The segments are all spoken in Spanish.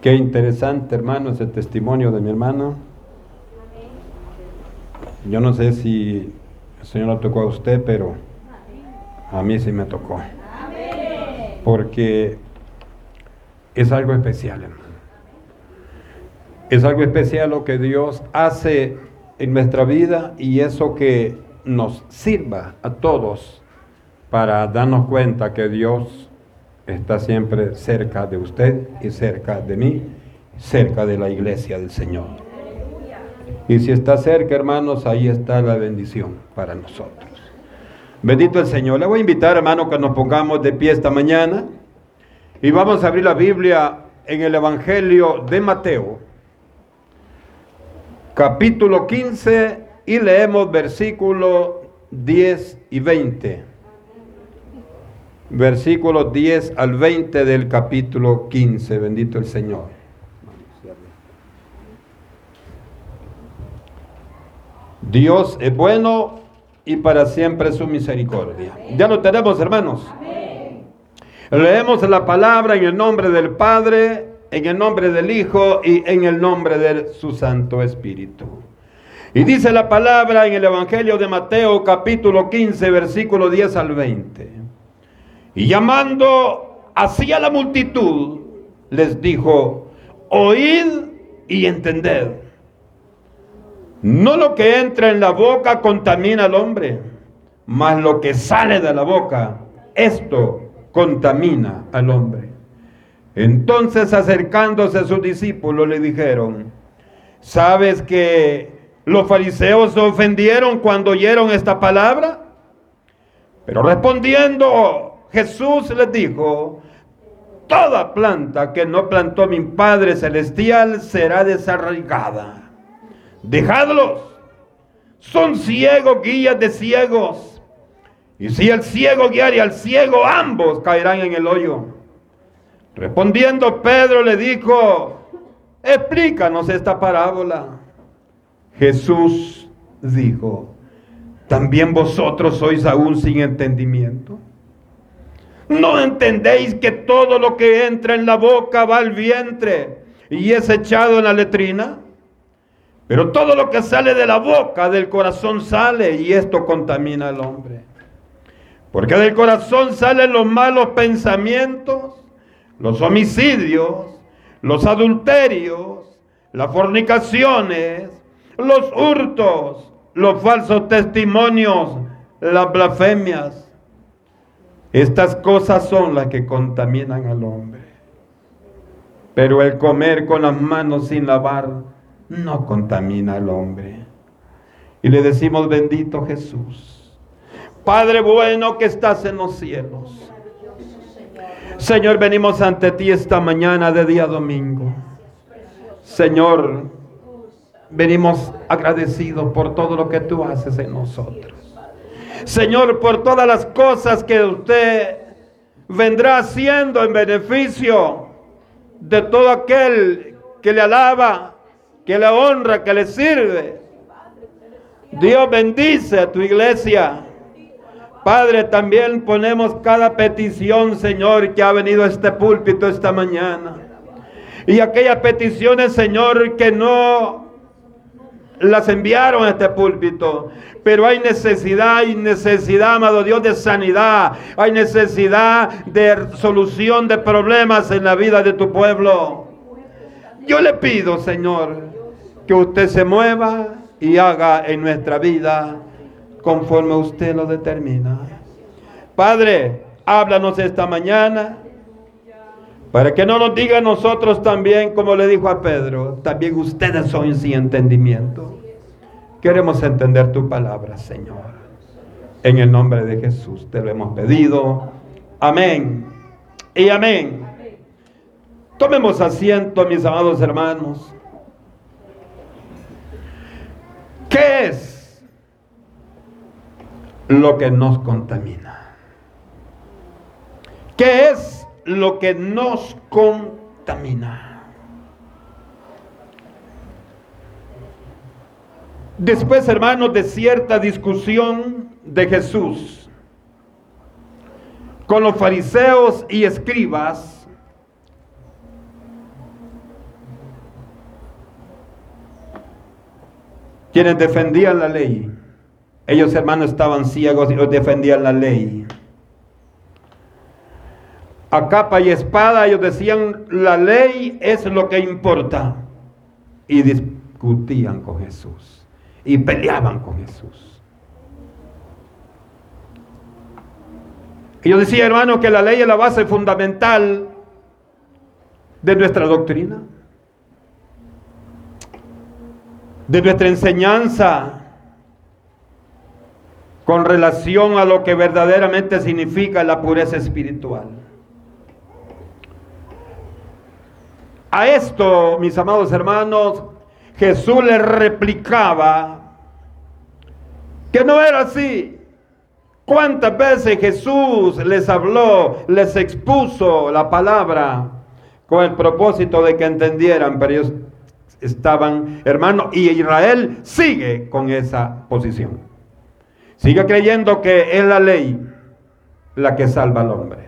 Qué interesante, hermano, ese testimonio de mi hermano. Yo no sé si el Señor lo tocó a usted, pero a mí sí me tocó. Porque es algo especial, hermano. Es algo especial lo que Dios hace en nuestra vida y eso que nos sirva a todos para darnos cuenta que Dios está siempre cerca de usted y cerca de mí, cerca de la iglesia del Señor. Y si está cerca, hermanos, ahí está la bendición para nosotros. Bendito el Señor. Le voy a invitar, hermano, que nos pongamos de pie esta mañana y vamos a abrir la Biblia en el Evangelio de Mateo, capítulo 15, y leemos versículos 10 y 20 versículos 10 al 20 del capítulo 15. Bendito el Señor. Dios es bueno y para siempre su misericordia. Ya lo tenemos, hermanos. Leemos la palabra en el nombre del Padre, en el nombre del Hijo y en el nombre de su Santo Espíritu. Y dice la palabra en el Evangelio de Mateo capítulo 15, versículo 10 al 20. Y llamando hacia la multitud, les dijo, oíd y entended. No lo que entra en la boca contamina al hombre, mas lo que sale de la boca, esto contamina al hombre. Entonces acercándose a sus discípulos le dijeron, ¿sabes que los fariseos se ofendieron cuando oyeron esta palabra? Pero respondiendo Jesús les dijo, toda planta que no plantó mi Padre Celestial será desarraigada. Dejadlos. Son ciegos, guías de ciegos. Y si el ciego guiare al ciego, ambos caerán en el hoyo. Respondiendo Pedro le dijo, explícanos esta parábola. Jesús dijo, ¿también vosotros sois aún sin entendimiento? ¿No entendéis que todo lo que entra en la boca va al vientre y es echado en la letrina? Pero todo lo que sale de la boca, del corazón sale y esto contamina al hombre. Porque del corazón salen los malos pensamientos, los homicidios, los adulterios, las fornicaciones, los hurtos, los falsos testimonios, las blasfemias estas cosas son las que contaminan al hombre. Pero el comer con las manos sin lavar no contamina al hombre. Y le decimos, bendito Jesús, Padre bueno que estás en los cielos. Señor, venimos ante ti esta mañana de día domingo. Señor, venimos agradecidos por todo lo que tú haces en nosotros. Señor, por todas las cosas que usted vendrá haciendo en beneficio de todo aquel que le alaba, que le honra, que le sirve. Dios bendice a tu iglesia. Padre, también ponemos cada petición, Señor, que ha venido a este púlpito esta mañana. Y aquellas peticiones, Señor, que no las enviaron a este púlpito. Pero hay necesidad, hay necesidad, amado Dios, de sanidad. Hay necesidad de solución de problemas en la vida de tu pueblo. Yo le pido, Señor, que usted se mueva y haga en nuestra vida conforme usted lo determina. Padre, háblanos esta mañana. Para que no nos diga nosotros también, como le dijo a Pedro, también ustedes son sin entendimiento. Queremos entender tu palabra, Señor. En el nombre de Jesús te lo hemos pedido. Amén. Y amén. Tomemos asiento, mis amados hermanos. ¿Qué es lo que nos contamina? ¿Qué es lo que nos contamina. Después, hermanos, de cierta discusión de Jesús con los fariseos y escribas, quienes defendían la ley, ellos hermanos estaban ciegos y los defendían la ley. A capa y espada ellos decían, la ley es lo que importa. Y discutían con Jesús. Y peleaban con Jesús. Y yo decía, hermano, que la ley es la base fundamental de nuestra doctrina, de nuestra enseñanza con relación a lo que verdaderamente significa la pureza espiritual. A esto, mis amados hermanos, Jesús le replicaba que no era así. ¿Cuántas veces Jesús les habló, les expuso la palabra con el propósito de que entendieran? Pero ellos estaban, hermanos, y Israel sigue con esa posición. Sigue creyendo que es la ley la que salva al hombre.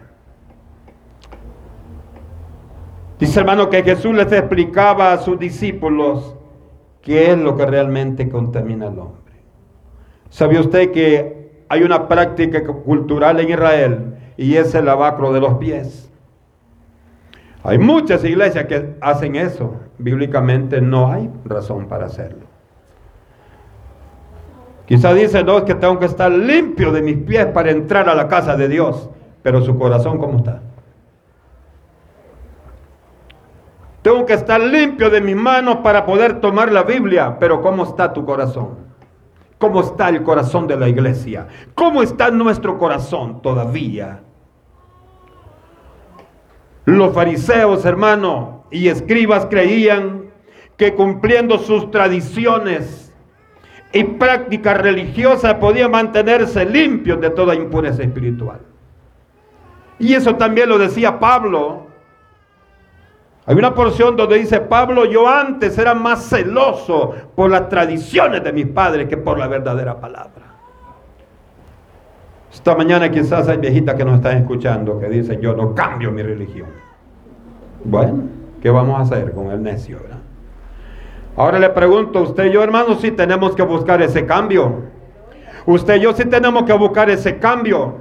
Dice hermano que Jesús les explicaba a sus discípulos qué es lo que realmente contamina al hombre. ¿Sabe usted que hay una práctica cultural en Israel y es el lavacro de los pies? Hay muchas iglesias que hacen eso. Bíblicamente no hay razón para hacerlo. Quizá dice, no, que tengo que estar limpio de mis pies para entrar a la casa de Dios. Pero su corazón, ¿cómo está? Tengo que estar limpio de mis manos para poder tomar la Biblia. Pero ¿cómo está tu corazón? ¿Cómo está el corazón de la iglesia? ¿Cómo está nuestro corazón todavía? Los fariseos, hermano, y escribas creían que cumpliendo sus tradiciones y prácticas religiosas podían mantenerse limpios de toda impureza espiritual. Y eso también lo decía Pablo hay una porción donde dice, Pablo, yo antes era más celoso por las tradiciones de mis padres que por la verdadera palabra. Esta mañana quizás hay viejitas que nos están escuchando que dicen, yo no cambio mi religión. Bueno, ¿qué vamos a hacer con el necio? Ahora le pregunto a usted yo, hermano, si tenemos que buscar ese cambio. Usted y yo sí tenemos que buscar ese cambio.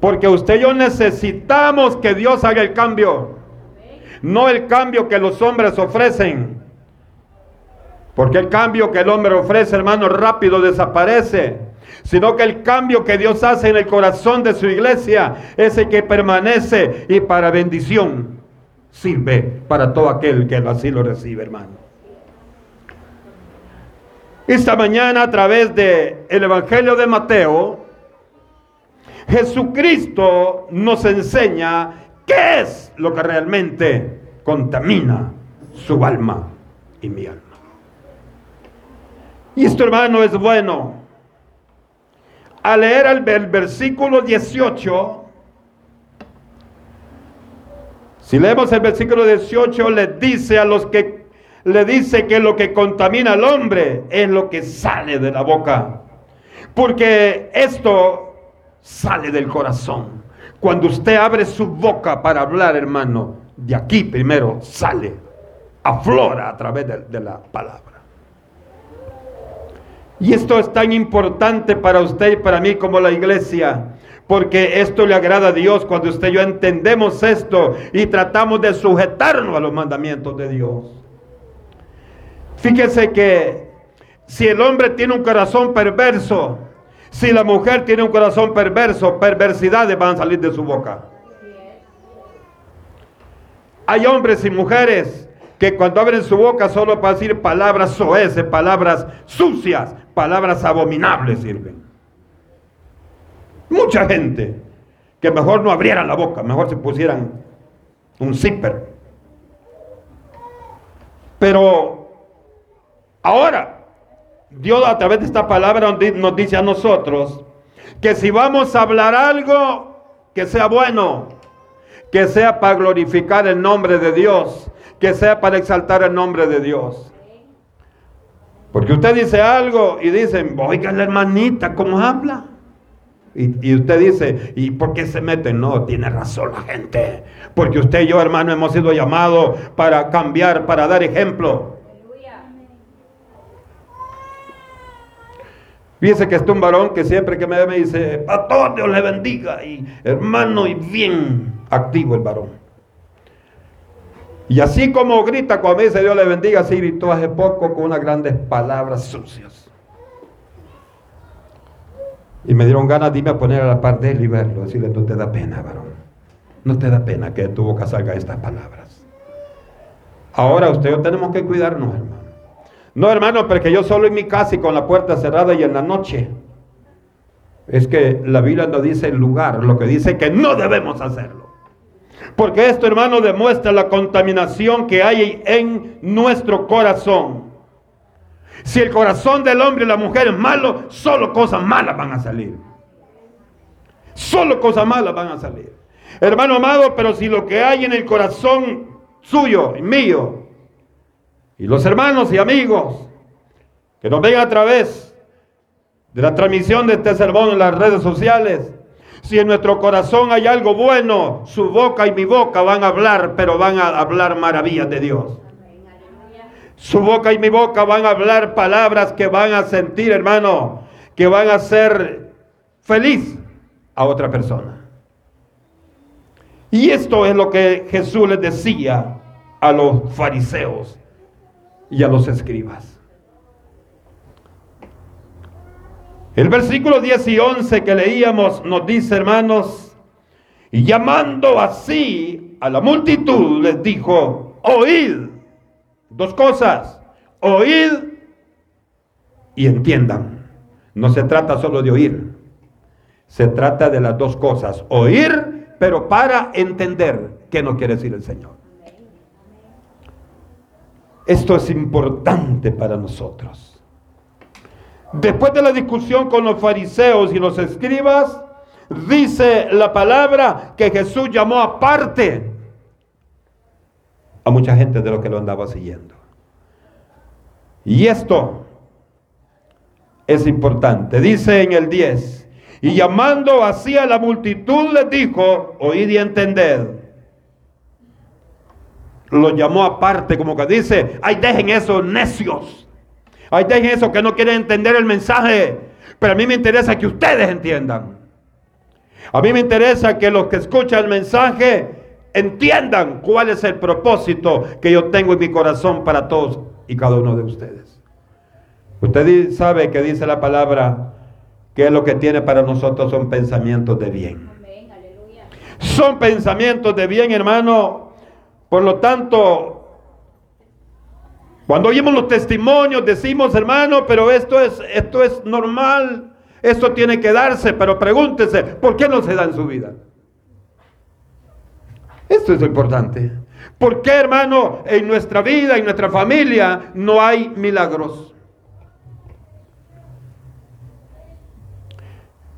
Porque usted y yo necesitamos que Dios haga el cambio no el cambio que los hombres ofrecen. Porque el cambio que el hombre ofrece, hermano, rápido desaparece. Sino que el cambio que Dios hace en el corazón de su iglesia es el que permanece y para bendición sirve para todo aquel que así lo recibe, hermano. Esta mañana a través del el Evangelio de Mateo, Jesucristo nos enseña ¿Qué es lo que realmente contamina su alma y mi alma? Y esto, hermano, es bueno. Al leer el, versículo 18, si leemos el versículo 18, le dice a los que le dice que lo que contamina al hombre es lo que sale de la boca. Porque esto sale del corazón. Cuando usted abre su boca para hablar, hermano, de aquí primero sale, aflora a través de, la palabra. Y esto es tan importante para usted y para mí como la iglesia. Porque esto le agrada a Dios cuando usted y yo entendemos esto y tratamos de sujetarnos a los mandamientos de Dios. Fíjese que si el hombre tiene un corazón perverso, si la mujer tiene un corazón perverso, perversidades van a salir de su boca. Hay hombres y mujeres que cuando abren su boca solo para decir palabras soeces, palabras sucias, palabras abominables sirven. Mucha gente que mejor no abrieran la boca, mejor se pusieran un zipper. Pero ahora Dios a través de esta palabra nos dice a nosotros que si vamos a hablar algo, que sea bueno, que sea para glorificar el nombre de Dios, que sea para exaltar el nombre de Dios. Porque usted dice algo y dicen, oiga la hermanita, ¿cómo habla? Y, y, usted dice, ¿y por qué se meten? No, tiene razón la gente. Porque usted y yo, hermano, hemos sido llamados para cambiar, para dar ejemplo. Fíjese que está un varón que siempre que me ve me dice, pastor, Dios le bendiga. Y hermano, y bien activo el varón. Y así como grita cuando dice Dios le bendiga, así gritó hace poco con unas grandes palabras sucias. Y me dieron ganas de irme a poner a la par de él y verlo. Decirle, no te da pena, varón. No te da pena que de tu boca salga estas palabras. Ahora usted y yo tenemos que cuidarnos, hermano. No, hermano, porque yo solo en mi casa y con la puerta cerrada y en la noche. Es que la Biblia no dice el lugar, lo que dice que no debemos hacerlo. Porque esto, hermano, demuestra la contaminación que hay en nuestro corazón. Si el corazón del hombre y la mujer es malo, solo cosas malas van a salir. Solo cosas malas van a salir. Hermano amado, pero si lo que hay en el corazón suyo y mío y los hermanos y amigos que nos ven a través de la transmisión de este sermón en las redes sociales, si en nuestro corazón hay algo bueno, su boca y mi boca van a hablar, pero van a hablar maravillas de Dios. Su boca y mi boca van a hablar palabras que van a sentir, hermano, que van a hacer feliz a otra persona. Y esto es lo que Jesús les decía a los fariseos y a los escribas. El versículo 10 y 11 que leíamos nos dice, hermanos, y llamando así a la multitud les dijo, oíd, dos cosas, oíd y entiendan. No se trata solo de oír, se trata de las dos cosas, oír, pero para entender qué nos quiere decir el Señor. Esto es importante para nosotros. Después de la discusión con los fariseos y los escribas, dice la palabra que Jesús llamó aparte a mucha gente de lo que lo andaba siguiendo. Y esto es importante. Dice en el 10, y llamando así a la multitud les dijo, oíd y entended lo llamó aparte, como que dice, ay, dejen esos necios. Ay, dejen eso que no quieren entender el mensaje. Pero a mí me interesa que ustedes entiendan. A mí me interesa que los que escuchan el mensaje entiendan cuál es el propósito que yo tengo en mi corazón para todos y cada uno de ustedes. Usted sabe que dice la palabra que lo que tiene para nosotros son pensamientos de bien. Son pensamientos de bien, hermano, por lo tanto, cuando oímos los testimonios decimos, hermano, pero esto es, esto es normal, esto tiene que darse, pero pregúntese, ¿por qué no se da en su vida? Esto es lo importante. ¿Por qué, hermano, en nuestra vida, en nuestra familia, no hay milagros?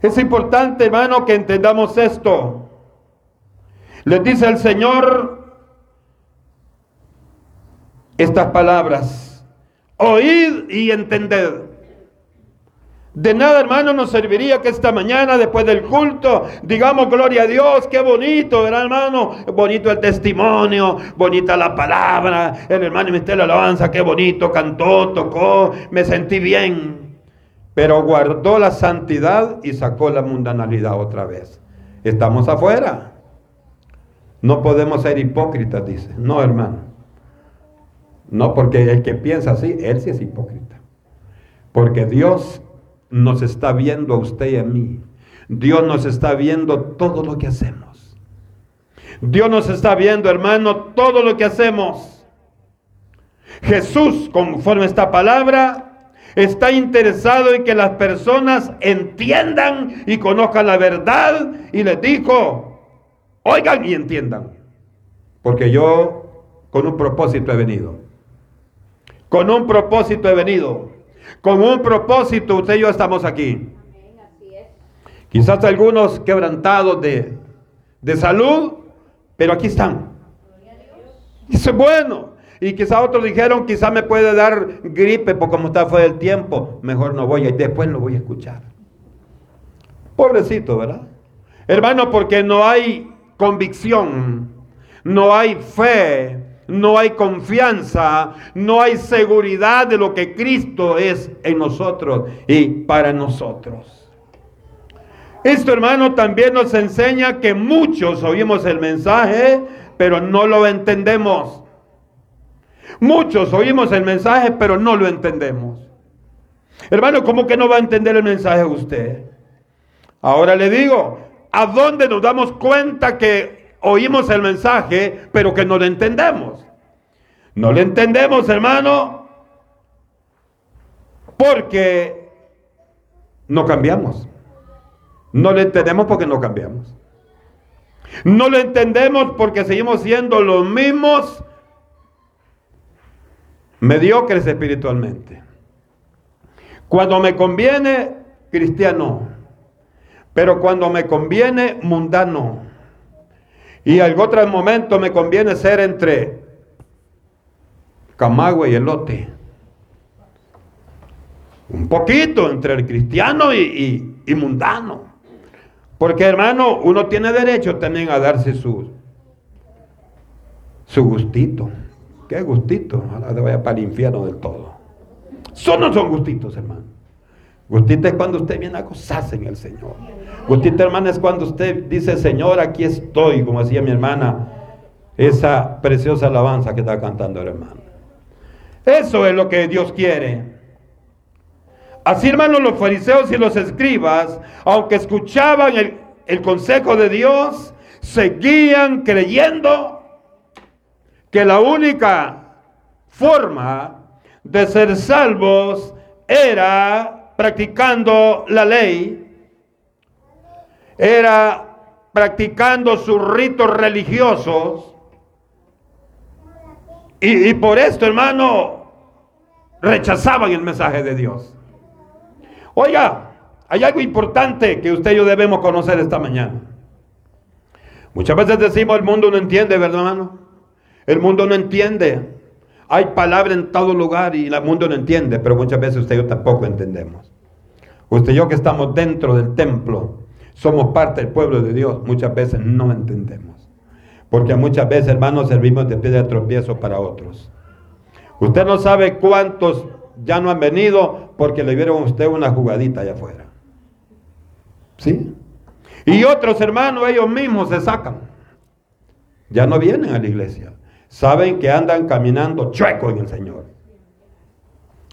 Es importante, hermano, que entendamos esto. Les dice el Señor, estas palabras. Oíd y entended. De nada, hermano, nos serviría que esta mañana, después del culto, digamos gloria a Dios, qué bonito, ¿verdad, hermano? Bonito el testimonio, bonita la palabra, el hermano me la alabanza, qué bonito, cantó, tocó, me sentí bien. Pero guardó la santidad y sacó la mundanalidad otra vez. Estamos afuera. No podemos ser hipócritas, dice. No, hermano. No, porque el que piensa así, él sí es hipócrita. Porque Dios nos está viendo a usted y a mí. Dios nos está viendo todo lo que hacemos. Dios nos está viendo, hermano, todo lo que hacemos. Jesús, conforme esta palabra, está interesado en que las personas entiendan y conozcan la verdad. Y les dijo, oigan y entiendan. Porque yo con un propósito he venido. Con un propósito he venido. Con un propósito usted y yo estamos aquí. Quizás algunos quebrantados de, de salud, pero aquí están. Es bueno. Y quizás otros dijeron, quizás me puede dar gripe por como está fue el tiempo. Mejor no voy y después lo voy a escuchar. Pobrecito, ¿verdad? Hermano, porque no hay convicción, no hay fe, no hay confianza, no hay seguridad de lo que Cristo es en nosotros y para nosotros. Esto, hermano, también nos enseña que muchos oímos el mensaje, pero no lo entendemos. Muchos oímos el mensaje, pero no lo entendemos. Hermano, ¿cómo que no va a entender el mensaje usted? Ahora le digo, ¿a dónde nos damos cuenta que oímos el mensaje, pero que no lo entendemos? No lo entendemos, hermano, porque no cambiamos. No lo entendemos porque no cambiamos. No lo entendemos porque seguimos siendo los mismos mediocres espiritualmente. Cuando me conviene, cristiano. Pero cuando me conviene, mundano. Y en otro momento me conviene ser entre camagüe y elote. Un poquito entre el cristiano y, mundano. Porque hermano, uno tiene derecho también a darse su, su gustito. ¿Qué gustito? Ojalá te vaya para el infierno del todo. Son no son gustitos, hermano. Gustito es cuando usted viene a gozarse en el Señor. Gustito, hermano, es cuando usted dice, Señor, aquí estoy, como decía mi hermana, esa preciosa alabanza que está cantando el hermano. Eso es lo que Dios quiere. Así, hermanos, los fariseos y los escribas, aunque escuchaban el, consejo de Dios, seguían creyendo que la única forma de ser salvos era practicando la ley, era practicando sus ritos religiosos. Y, por esto, hermano, rechazaban el mensaje de Dios. Oiga, hay algo importante que usted y yo debemos conocer esta mañana. Muchas veces decimos el mundo no entiende, ¿verdad, hermano? El mundo no entiende. Hay palabra en todo lugar y el mundo no entiende, pero muchas veces usted y yo tampoco entendemos. Usted y yo que estamos dentro del templo, somos parte del pueblo de Dios, muchas veces no entendemos. Porque muchas veces, hermanos, servimos de piedra de tropiezo para otros. Usted no sabe cuántos ya no han venido porque le vieron a usted una jugadita allá afuera. ¿Sí? Y otros hermanos, ellos mismos se sacan. Ya no vienen a la iglesia. Saben que andan caminando chueco en el Señor.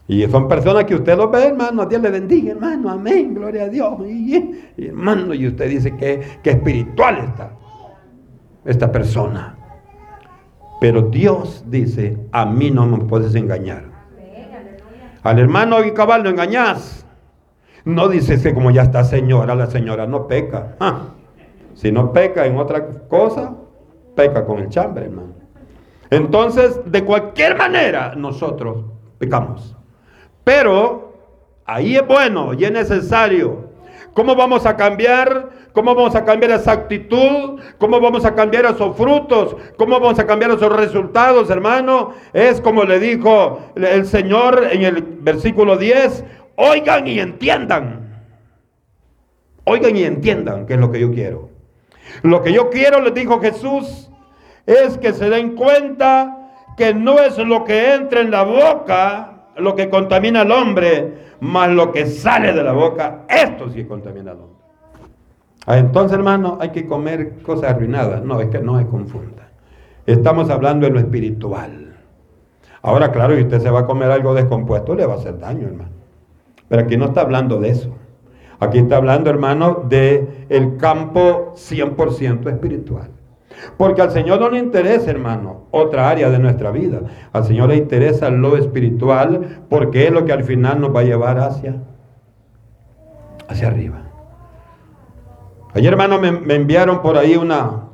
Y son personas que usted los ve, hermano, Dios le bendiga, hermano, amén, gloria a Dios. Y, hermano, y usted dice que, que espiritual está esta persona. Pero Dios dice, a mí no me puedes engañar. Al hermano y cabal lo engañás. No dices como ya está señora, la señora no peca. Ah, si no peca en otra cosa, peca con el chambre, hermano. Entonces, de cualquier manera, nosotros pecamos. Pero ahí es bueno y es necesario. ¿Cómo vamos a cambiar? ¿Cómo vamos a cambiar esa actitud? ¿Cómo vamos a cambiar esos frutos? ¿Cómo vamos a cambiar esos resultados, hermano? Es como le dijo el Señor en el versículo 10, oigan y entiendan. Oigan y entiendan qué es lo que yo quiero. Lo que yo quiero, les dijo Jesús, es que se den cuenta que no es lo que entra en la boca lo que contamina al hombre, más lo que sale de la boca, esto sí contamina al hombre. Ah, entonces, hermano, hay que comer cosas arruinadas. No, es que no se confunda. Estamos hablando de lo espiritual. Ahora, claro, si usted se va a comer algo descompuesto, le va a hacer daño, hermano. Pero aquí no está hablando de eso. Aquí está hablando, hermano, de el campo 100% espiritual. Porque al Señor no le interesa, hermano, otra área de nuestra vida. Al Señor le interesa lo espiritual porque es lo que al final nos va a llevar hacia, hacia arriba. Ayer, hermano, me, enviaron por ahí una,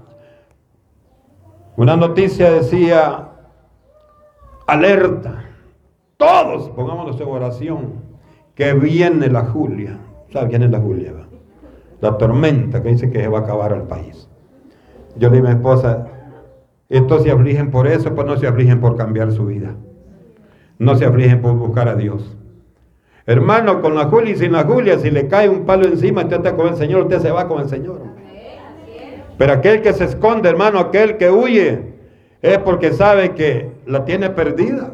una noticia, decía, alerta. Todos pongámonos en oración, que viene la Julia. ¿Sabe quién es la Julia? La tormenta que dice que se va a acabar el país. Yo le dije a mi esposa, estos se afligen por eso, pues no se afligen por cambiar su vida. No se afligen por buscar a Dios. Hermano, con la Julia y sin la Julia, si le cae un palo encima, usted está con el Señor, usted se va con el Señor. Pero aquel que se esconde, hermano, aquel que huye, es porque sabe que la tiene perdida.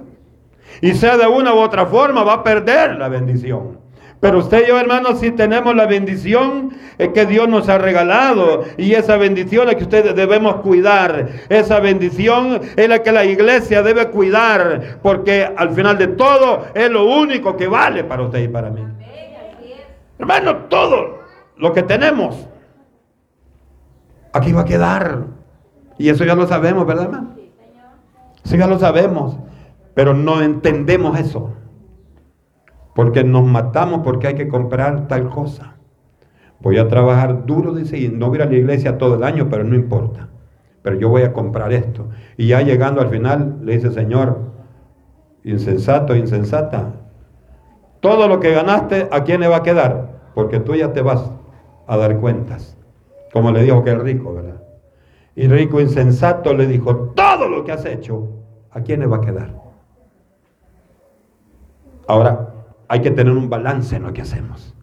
Y sea de una u otra forma, va a perder la bendición. Pero usted y yo, hermanos, si tenemos la bendición que Dios nos ha regalado. Y esa bendición es que ustedes debemos cuidar. Esa bendición es la que la iglesia debe cuidar. Porque al final de todo es lo único que vale para usted y para mí. Hermano, todo lo que tenemos aquí va a quedar. Y eso ya lo sabemos, ¿verdad, hermano? Eso ya lo sabemos. Pero no entendemos eso. Porque nos matamos porque hay que comprar tal cosa. Voy a trabajar duro, dice, y no voy a la iglesia todo el año, pero no importa. Pero yo voy a comprar esto. Y ya llegando al final, le dice, Señor, insensato, insensata, todo lo que ganaste, ¿a quién le va a quedar? Porque tú ya te vas a dar cuentas. Como le dijo que el rico, ¿verdad? Y rico insensato le dijo, todo lo que has hecho, ¿a quién le va a quedar? Ahora, hay que tener un balance en lo que hacemos.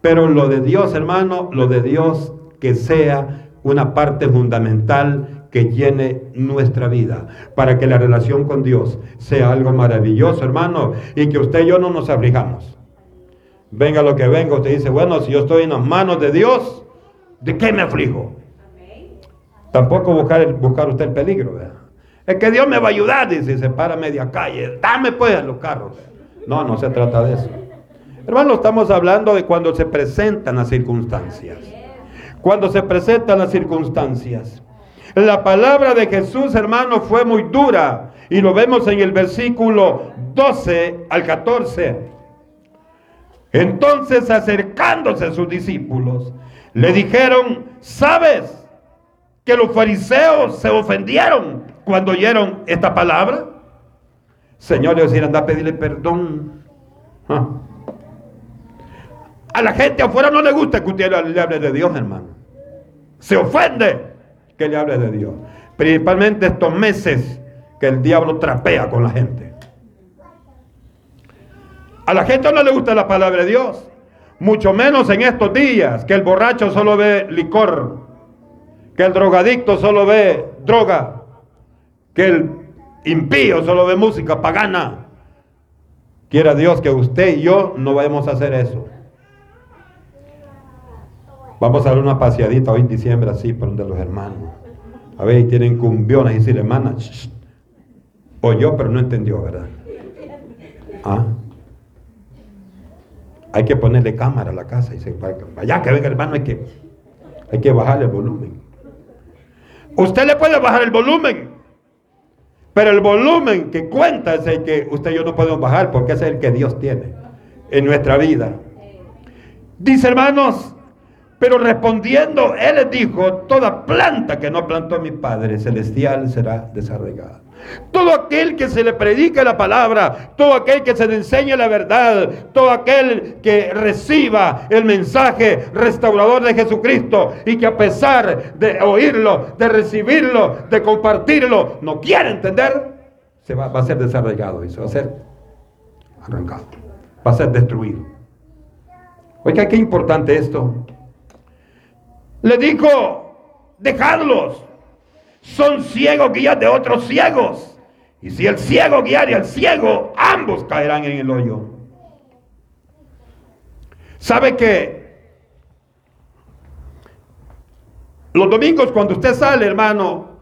Pero lo de Dios, hermano, lo de Dios que sea una parte fundamental que llene nuestra vida, para que la relación con Dios sea algo maravilloso, hermano, y que usted y yo no nos aflijamos. Venga lo que venga, usted dice, bueno, si yo estoy en las manos de Dios, ¿de qué me aflijo? Tampoco buscar, buscar usted el peligro, ¿verdad? Es que Dios me va a ayudar, dice, se para media calle, dame pues a los carros. No, no se trata de eso. Hermano, estamos hablando de cuando se presentan las circunstancias. Cuando se presentan las circunstancias. La palabra de Jesús, hermano, fue muy dura. Y lo vemos en el versículo 12 al 14. Entonces, acercándose a sus discípulos, le dijeron, ¿sabes que los fariseos se ofendieron cuando oyeron esta palabra? Señor, le decir, anda a pedirle perdón. Ah. A la gente afuera no le gusta que usted le hable de Dios, hermano. Se ofende que le hable de Dios. Principalmente estos meses que el diablo trapea con la gente. A la gente no le gusta la palabra de Dios. Mucho menos en estos días que el borracho solo ve licor, que el drogadicto solo ve droga, que el impío, solo ve música pagana. Quiera Dios que usted y yo no vayamos a hacer eso. Vamos a dar una paseadita hoy en diciembre así por donde los hermanos. A ver, tienen cumbiones y si hermana, oyó pero no entendió, ¿verdad? ¿Ah? Hay que ponerle cámara a la casa y se vaya que venga hermano, hay que, hay que bajar el volumen. Usted le puede bajar el volumen, pero el volumen que cuenta es el que usted y yo no podemos bajar porque es el que Dios tiene en nuestra vida. Dice hermanos, pero respondiendo, Él les dijo, toda planta que no plantó mi Padre Celestial será desarraigada. Todo aquel que se le predique la palabra, todo aquel que se le enseñe la verdad, todo aquel que reciba el mensaje restaurador de Jesucristo y que a pesar de oírlo, de recibirlo, de compartirlo, no quiere entender, se va, a ser desarraigado y se va a ser arrancado, va a ser destruido. Oiga, qué importante esto. Le dijo, dejadlos son ciegos guías de otros ciegos. Y si el ciego guiare al ciego, ambos caerán en el hoyo. ¿Sabe que los domingos cuando usted sale, hermano,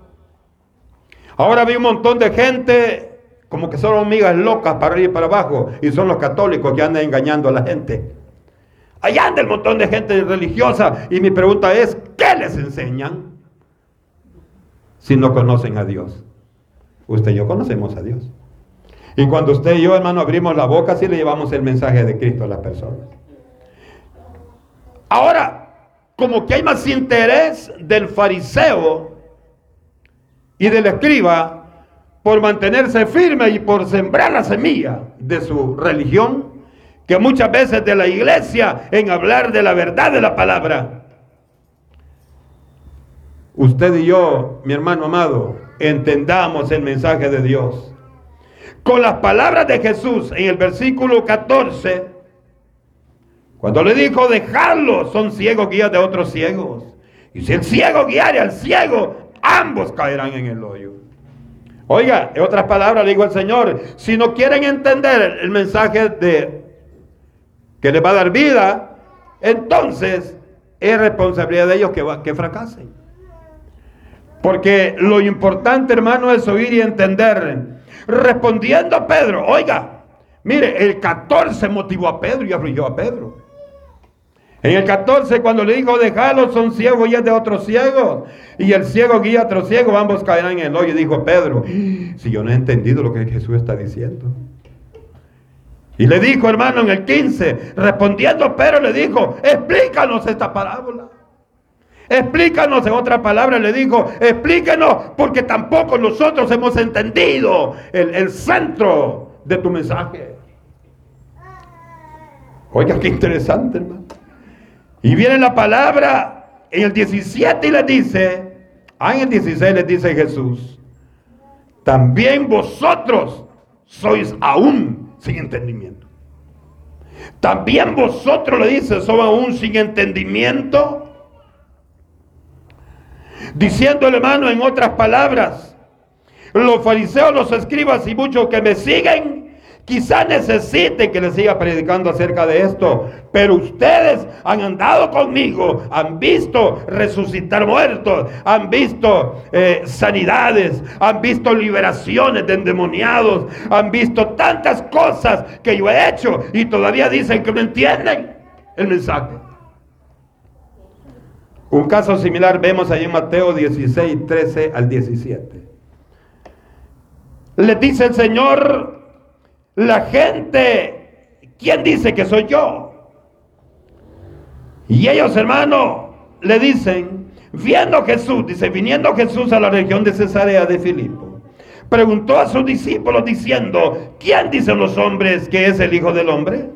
ahora vi un montón de gente como que son hormigas locas para arriba y para abajo y son los católicos que andan engañando a la gente. Allá anda el montón de gente religiosa y mi pregunta es, ¿qué les enseñan? Si no conocen a Dios. Usted y yo conocemos a Dios. Y cuando usted y yo, hermano, abrimos la boca, sí le llevamos el mensaje de Cristo a las personas. Ahora, como que hay más interés del fariseo y del escriba por mantenerse firme y por sembrar la semilla de su religión, que muchas veces de la iglesia en hablar de la verdad de la palabra usted y yo, mi hermano amado, entendamos el mensaje de Dios. Con las palabras de Jesús en el versículo 14, cuando le dijo, dejadlo, son ciegos guías de otros ciegos. Y si el ciego guiare al ciego, ambos caerán en el hoyo. Oiga, en otras palabras le digo al Señor, si no quieren entender el mensaje de que les va a dar vida, entonces es responsabilidad de ellos que, que fracasen. Porque lo importante, hermano, es oír y entender. Respondiendo Pedro, oiga, mire, el 14 motivó a Pedro y afligió a Pedro. En el 14, cuando le dijo, déjalo, son ciegos y es de otros ciegos. Y el ciego guía a otro ciego, ambos caerán en el hoyo. Y dijo Pedro, si yo no he entendido lo que Jesús está diciendo. Y le dijo, hermano, en el 15, respondiendo Pedro, le dijo, explícanos esta parábola. Explícanos, en otra palabra le dijo, explícanos, porque tampoco nosotros hemos entendido el, el centro de tu mensaje. Oiga, qué interesante, hermano. Y viene la palabra en el 17 y le dice, ah, en el 16 le dice Jesús, también vosotros sois aún sin entendimiento. También vosotros le dice, sois aún sin entendimiento. Diciendo hermano en otras palabras, los fariseos, los escribas y muchos que me siguen, Quizá necesiten que les siga predicando acerca de esto, pero ustedes han andado conmigo, han visto resucitar muertos, han visto eh, sanidades, han visto liberaciones de endemoniados, han visto tantas cosas que yo he hecho y todavía dicen que no entienden el mensaje. Un caso similar vemos ahí en Mateo 16, 13 al 17. Le dice el Señor la gente, ¿quién dice que soy yo? Y ellos, hermano, le dicen, viendo Jesús, dice, viniendo Jesús a la región de Cesarea de Filipo, preguntó a sus discípulos diciendo, ¿quién dicen los hombres que es el Hijo del Hombre?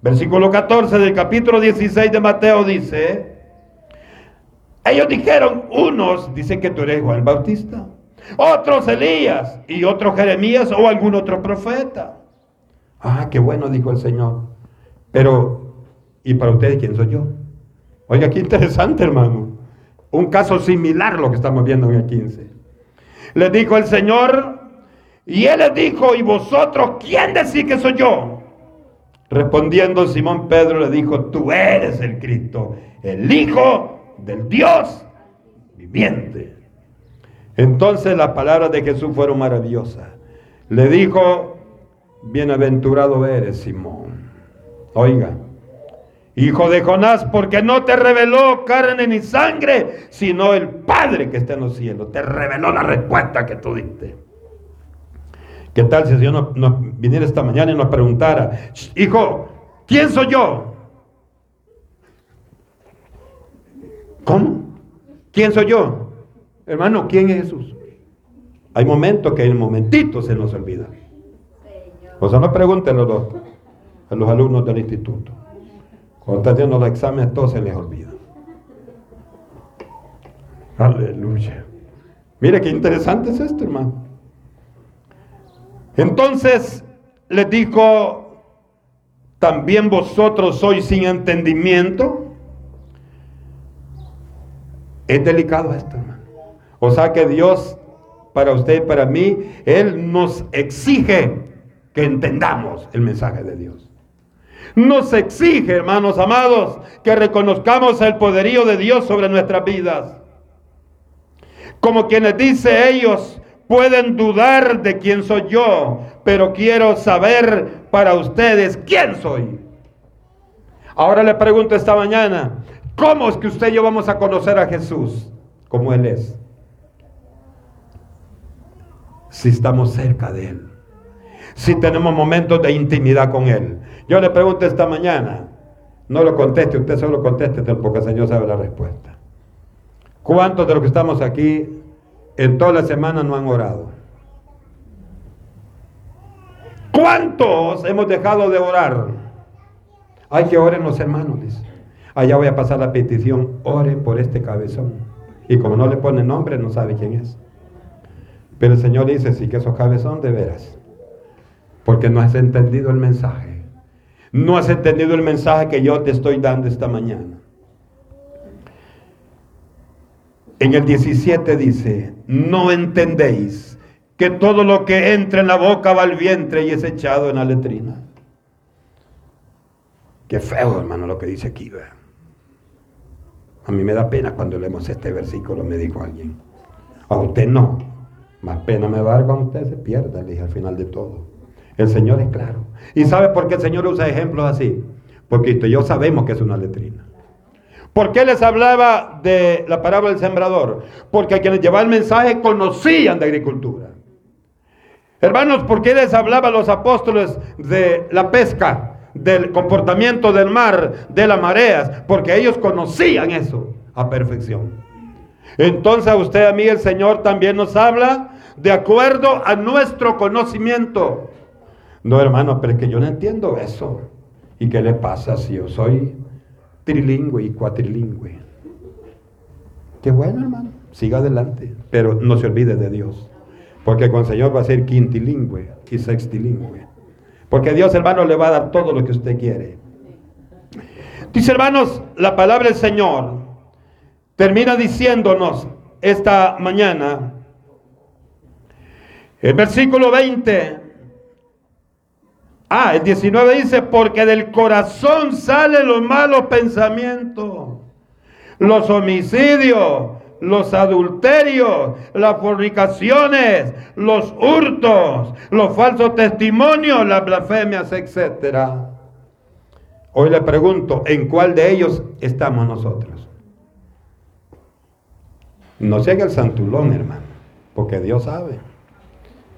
Versículo 14 del capítulo 16 de Mateo dice, ellos dijeron, unos dicen que tú eres Juan Bautista, otros Elías y otros Jeremías o algún otro profeta. Ah, qué bueno, dijo el Señor. Pero, ¿y para ustedes quién soy yo? Oiga, qué interesante, hermano. Un caso similar a lo que estamos viendo en el 15. Le dijo el Señor, y él les dijo, ¿y vosotros quién decís que soy yo? Respondiendo Simón Pedro le dijo, tú eres el Cristo, el Hijo del Dios viviente. Entonces las palabras de Jesús fueron maravillosas. Le dijo, Bienaventurado eres, Simón. Oiga, hijo de Jonás, porque no te reveló carne ni sangre, sino el Padre que está en los cielos. Te reveló la respuesta que tú diste. ¿Qué tal si el Señor nos, viniera esta mañana y nos preguntara, hijo, ¿quién soy yo? ¿Cómo? ¿Quién soy yo? Hermano, ¿quién es Jesús? Hay momentos que en momentito se nos olvida. O sea, no pregunten los, a los alumnos del instituto. Cuando están haciendo los exámenes, todo se les olvida. Aleluya. Mire qué interesante es esto, hermano. Entonces les dijo, también vosotros sois sin entendimiento. Es delicado esto, hermano. O sea que Dios, para usted y para mí, Él nos exige que entendamos el mensaje de Dios. Nos exige, hermanos amados, que reconozcamos el poderío de Dios sobre nuestras vidas. Como quienes dice ellos, pueden dudar de quién soy yo, pero quiero saber para ustedes quién soy. Ahora le pregunto esta mañana, ¿cómo es que usted y yo vamos a conocer a Jesús como Él es? Si estamos cerca de Él si tenemos momentos de intimidad con Él. Yo le pregunto esta mañana, no lo conteste, usted solo conteste porque el Señor sabe la respuesta. ¿Cuántos de los que estamos aquí en toda la semana no han orado? ¿Cuántos hemos dejado de orar? Hay que oren los hermanos, dice. Allá voy a pasar la petición, ore por este cabezón. Y como no le pone nombre, no sabe quién es. Pero el Señor dice, sí que esos cabezón de veras. Porque no has entendido el mensaje. No has entendido el mensaje que yo te estoy dando esta mañana. En el 17 dice, no entendéis que todo lo que entra en la boca va al vientre y es echado en la letrina. Qué feo, hermano, lo que dice aquí. A mí me da pena cuando leemos este versículo, me dijo alguien. A usted no. Más pena me va a dar cuando usted se pierda, le dije al final de todo. El Señor es claro. ¿Y sabe por qué el Señor usa ejemplos así? Porque usted y yo sabemos que es una letrina. ¿Por qué les hablaba de la parábola del sembrador? Porque quienes llevaban el mensaje conocían de agricultura. Hermanos, ¿por qué les hablaba a los apóstoles de la pesca, del comportamiento del mar, de las mareas? Porque ellos conocían eso a perfección. Entonces a usted, a mí, el Señor también nos habla de acuerdo a nuestro conocimiento. No, hermano, pero es que yo no entiendo eso. ¿Y qué le pasa si yo soy trilingüe y cuatrilingüe. Qué bueno, hermano. Siga adelante. Pero no se olvide de Dios. Porque con el Señor va a ser quintilingüe y sextilingüe. Porque Dios, hermano, le va a dar todo lo que usted quiere. Dice, hermanos, la palabra del Señor termina diciéndonos esta mañana, el versículo 20, Ah, el 19 dice, porque del corazón salen los malos pensamientos, los homicidios, los adulterios, las fornicaciones, los hurtos, los falsos testimonios, las blasfemias, etc. Hoy le pregunto, ¿en cuál de ellos estamos nosotros? No sea el santulón, hermano, porque Dios sabe.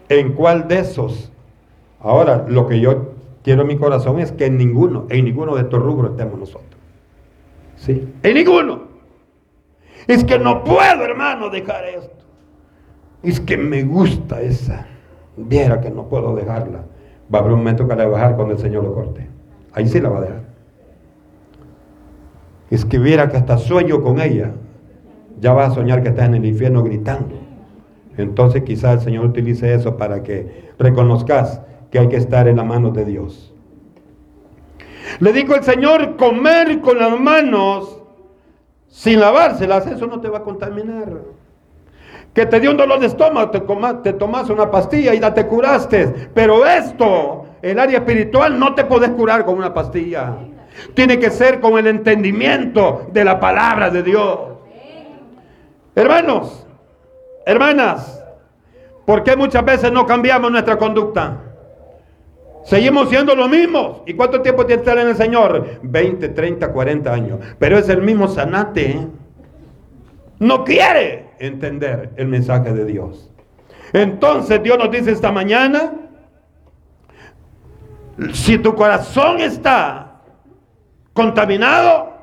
¿En cuál de esos Ahora, lo que yo quiero en mi corazón es que en ninguno, en ninguno de estos rubros estemos nosotros. ¿Sí? En ninguno. Es que no puedo, hermano, dejar esto. Es que me gusta esa. Viera que no puedo dejarla. Va a haber un momento que la va a dejar cuando el Señor lo corte. Ahí sí la va a dejar. Es que viera que hasta sueño con ella. Ya vas a soñar que estás en el infierno gritando. Entonces quizás el Señor utilice eso para que reconozcas que hay que estar en la mano de Dios. Le dijo el Señor, comer con las manos sin lavárselas, eso no te va a contaminar. Que te dio un dolor de estómago, te, te tomas una pastilla y ya te curaste. Pero esto, el área espiritual, no te puedes curar con una pastilla. Tiene que ser con el entendimiento de la palabra de Dios. Hermanos, hermanas, ¿por qué muchas veces no cambiamos nuestra conducta? Seguimos siendo los mismos. ¿Y cuánto tiempo tiene que estar en el Señor? 20, 30, 40 años. Pero es el mismo sanate. ¿eh? No quiere entender el mensaje de Dios. Entonces Dios nos dice esta mañana, si tu corazón está contaminado,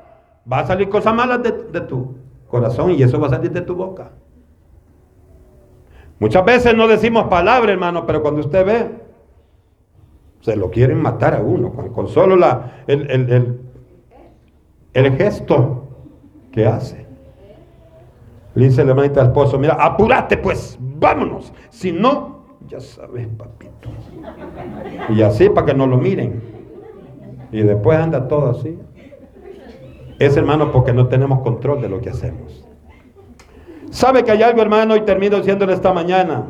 va a salir cosas malas de, de tu corazón y eso va a salir de tu boca. Muchas veces no decimos palabras, hermano, pero cuando usted ve, se lo quieren matar a uno con, solo la, el, el, gesto que hace. Le dice la hermanita al esposo, mira, apúrate pues, vámonos. Si no, ya sabes, papito. Y así para que no lo miren. Y después anda todo así. Es hermano porque no tenemos control de lo que hacemos. ¿Sabe que hay algo, hermano? Y termino diciéndole esta mañana.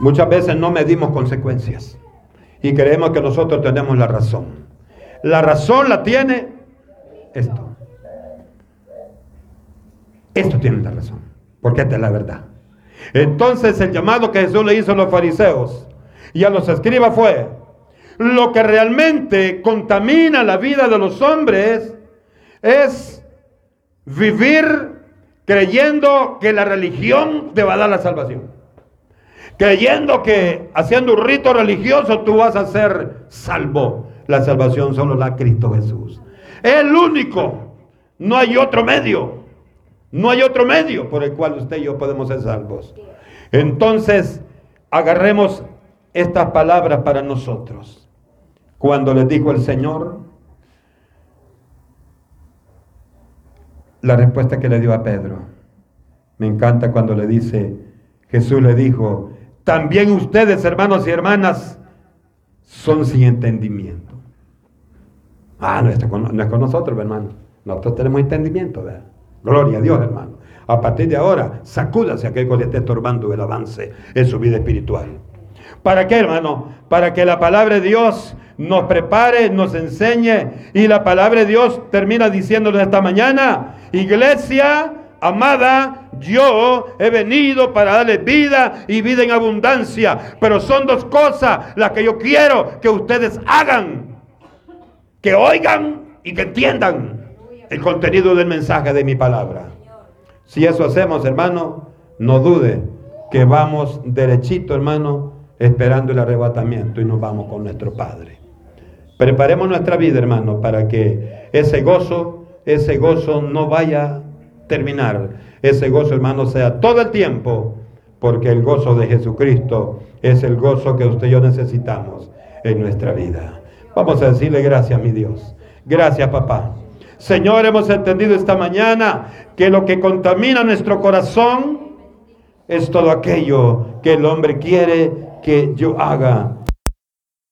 Muchas veces no medimos consecuencias y creemos que nosotros tenemos la razón. La razón la tiene esto. Esto tiene la razón, porque esta es la verdad. Entonces el llamado que Jesús le hizo a los fariseos y a los escribas fue, lo que realmente contamina la vida de los hombres es vivir creyendo que la religión te va a dar la salvación creyendo que haciendo un rito religioso tú vas a ser salvo. La salvación solo la Cristo Jesús. Es el único. No hay otro medio. No hay otro medio por el cual usted y yo podemos ser salvos. Entonces, agarremos estas palabras para nosotros. Cuando les dijo el Señor, la respuesta que le dio a Pedro. Me encanta cuando le dice, Jesús le dijo, también ustedes, hermanos y hermanas, son sin entendimiento. Ah, no, es con, nosotros, hermano. Nosotros tenemos entendimiento, ¿verdad? Gloria a Dios, hermano. A partir de ahora, sacúdase aquel que le esté estorbando el avance en su vida espiritual. ¿Para qué, hermano? Para que la palabra de Dios nos prepare, nos enseñe. Y la palabra de Dios termina diciéndonos esta mañana, iglesia amada, yo he venido para darle vida y vida en abundancia. Pero son dos cosas las que yo quiero que ustedes hagan. Que oigan y que entiendan el contenido del mensaje de mi palabra. Si eso hacemos, hermano, no dude que vamos derechito, hermano, esperando el arrebatamiento y nos vamos con nuestro Padre. Preparemos nuestra vida, hermano, para que ese gozo, ese gozo no vaya terminar. Ese gozo, hermano, sea todo el tiempo, porque el gozo de Jesucristo es el gozo que usted y yo necesitamos en nuestra vida. Vamos a decirle gracias, mi Dios. Gracias, papá. Señor, hemos entendido esta mañana que lo que contamina nuestro corazón es todo aquello que el hombre quiere que yo haga